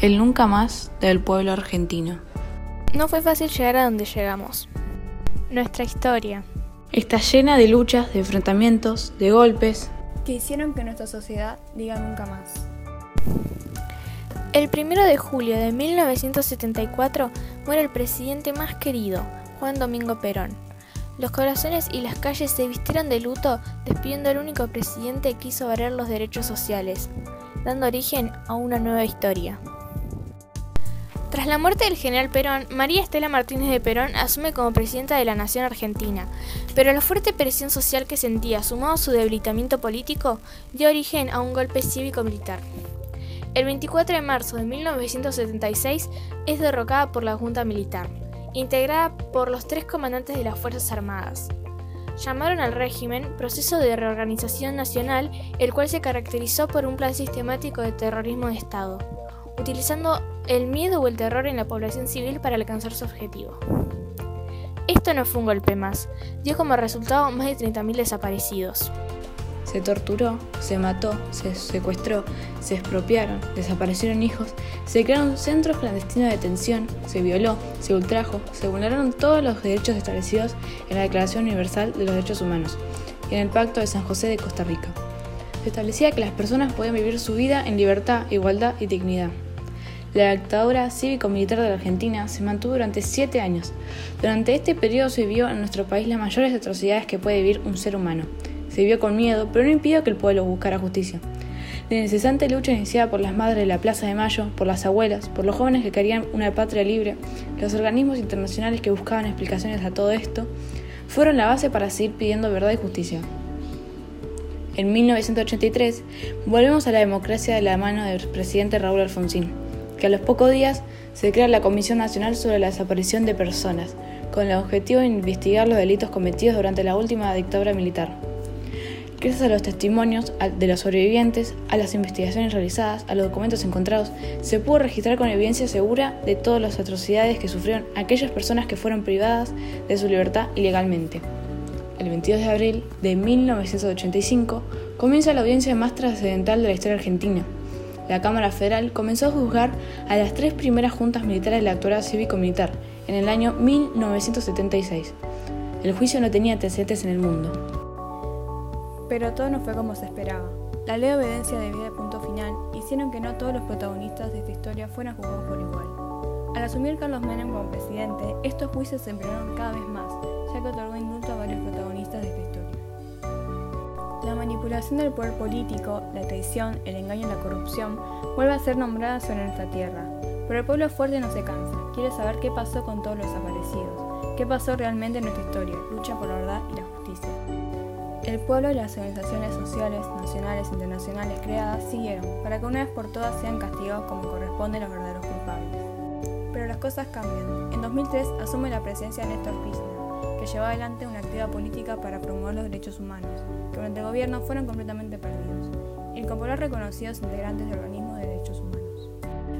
el nunca más del pueblo argentino. No fue fácil llegar a donde llegamos. Nuestra historia está llena de luchas, de enfrentamientos, de golpes que hicieron que nuestra sociedad diga nunca más. El 1 de julio de 1974 muere el presidente más querido, Juan Domingo Perón. Los corazones y las calles se vistieron de luto despidiendo al único presidente que quiso valer los derechos sociales, dando origen a una nueva historia. Tras la muerte del general Perón, María Estela Martínez de Perón asume como presidenta de la Nación Argentina, pero la fuerte presión social que sentía, sumado a su debilitamiento político, dio origen a un golpe cívico-militar. El 24 de marzo de 1976 es derrocada por la Junta Militar, integrada por los tres comandantes de las Fuerzas Armadas. Llamaron al régimen Proceso de Reorganización Nacional, el cual se caracterizó por un plan sistemático de terrorismo de Estado utilizando el miedo o el terror en la población civil para alcanzar su objetivo. Esto no fue un golpe más, dio como resultado más de 30.000 desaparecidos. Se torturó, se mató, se secuestró, se expropiaron, desaparecieron hijos, se crearon centros clandestinos de detención, se violó, se ultrajo, se vulneraron todos los derechos establecidos en la Declaración Universal de los Derechos Humanos y en el Pacto de San José de Costa Rica. Se establecía que las personas podían vivir su vida en libertad, igualdad y dignidad. La dictadura cívico-militar de la Argentina se mantuvo durante siete años. Durante este periodo se vivió en nuestro país las mayores atrocidades que puede vivir un ser humano. Se vivió con miedo, pero no impidió que el pueblo buscara justicia. La incesante lucha iniciada por las madres de la Plaza de Mayo, por las abuelas, por los jóvenes que querían una patria libre, los organismos internacionales que buscaban explicaciones a todo esto, fueron la base para seguir pidiendo verdad y justicia. En 1983 volvemos a la democracia de la mano del presidente Raúl Alfonsín que a los pocos días se crea la Comisión Nacional sobre la Desaparición de Personas, con el objetivo de investigar los delitos cometidos durante la última dictadura militar. Gracias a los testimonios de los sobrevivientes, a las investigaciones realizadas, a los documentos encontrados, se pudo registrar con evidencia segura de todas las atrocidades que sufrieron aquellas personas que fueron privadas de su libertad ilegalmente. El 22 de abril de 1985 comienza la audiencia más trascendental de la historia argentina, la Cámara Federal comenzó a juzgar a las tres primeras juntas militares de la actualidad cívico-militar en el año 1976. El juicio no tenía antecedentes en el mundo. Pero todo no fue como se esperaba. La ley de obediencia de vida de punto final hicieron que no todos los protagonistas de esta historia fueran juzgados por igual. Al asumir Carlos Menem como presidente, estos juicios se empeoraron cada vez más, ya que otorgó indulto a varios protagonistas de esta manipulación del poder político, la traición, el engaño y la corrupción vuelve a ser nombrada sobre nuestra tierra. Pero el pueblo fuerte no se cansa, quiere saber qué pasó con todos los desaparecidos, qué pasó realmente en nuestra historia, lucha por la verdad y la justicia. El pueblo y las organizaciones sociales, nacionales e internacionales creadas siguieron, para que una vez por todas sean castigados como corresponde los verdaderos culpables. Pero las cosas cambian. En 2003 asume la presencia de Néstor Kirchner, que lleva adelante una actividad política para promover los derechos humanos, que durante el gobierno fueron completamente perdidos, y incorporar reconocidos integrantes de organismos de derechos humanos.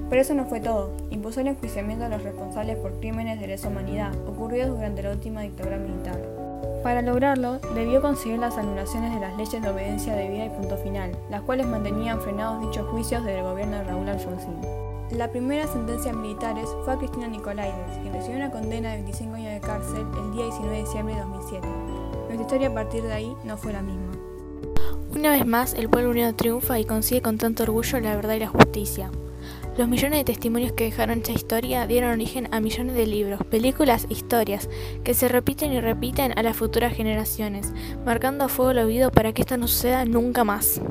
Pero eso no fue todo, impuso el enjuiciamiento a los responsables por crímenes de lesa humanidad ocurridos durante la última dictadura militar. Para lograrlo, debió conseguir las anulaciones de las leyes de obediencia debida y punto final, las cuales mantenían frenados dichos juicios desde el gobierno de Raúl Alfonsín. La primera sentencia militares fue a Cristina Nicolaides, quien recibió una condena de 25 años de cárcel el día 19 de diciembre de 2007. Nuestra historia a partir de ahí no fue la misma. Una vez más, el pueblo unido triunfa y consigue con tanto orgullo la verdad y la justicia. Los millones de testimonios que dejaron esta historia dieron origen a millones de libros, películas, historias, que se repiten y repiten a las futuras generaciones, marcando a fuego el oído para que esto no suceda nunca más.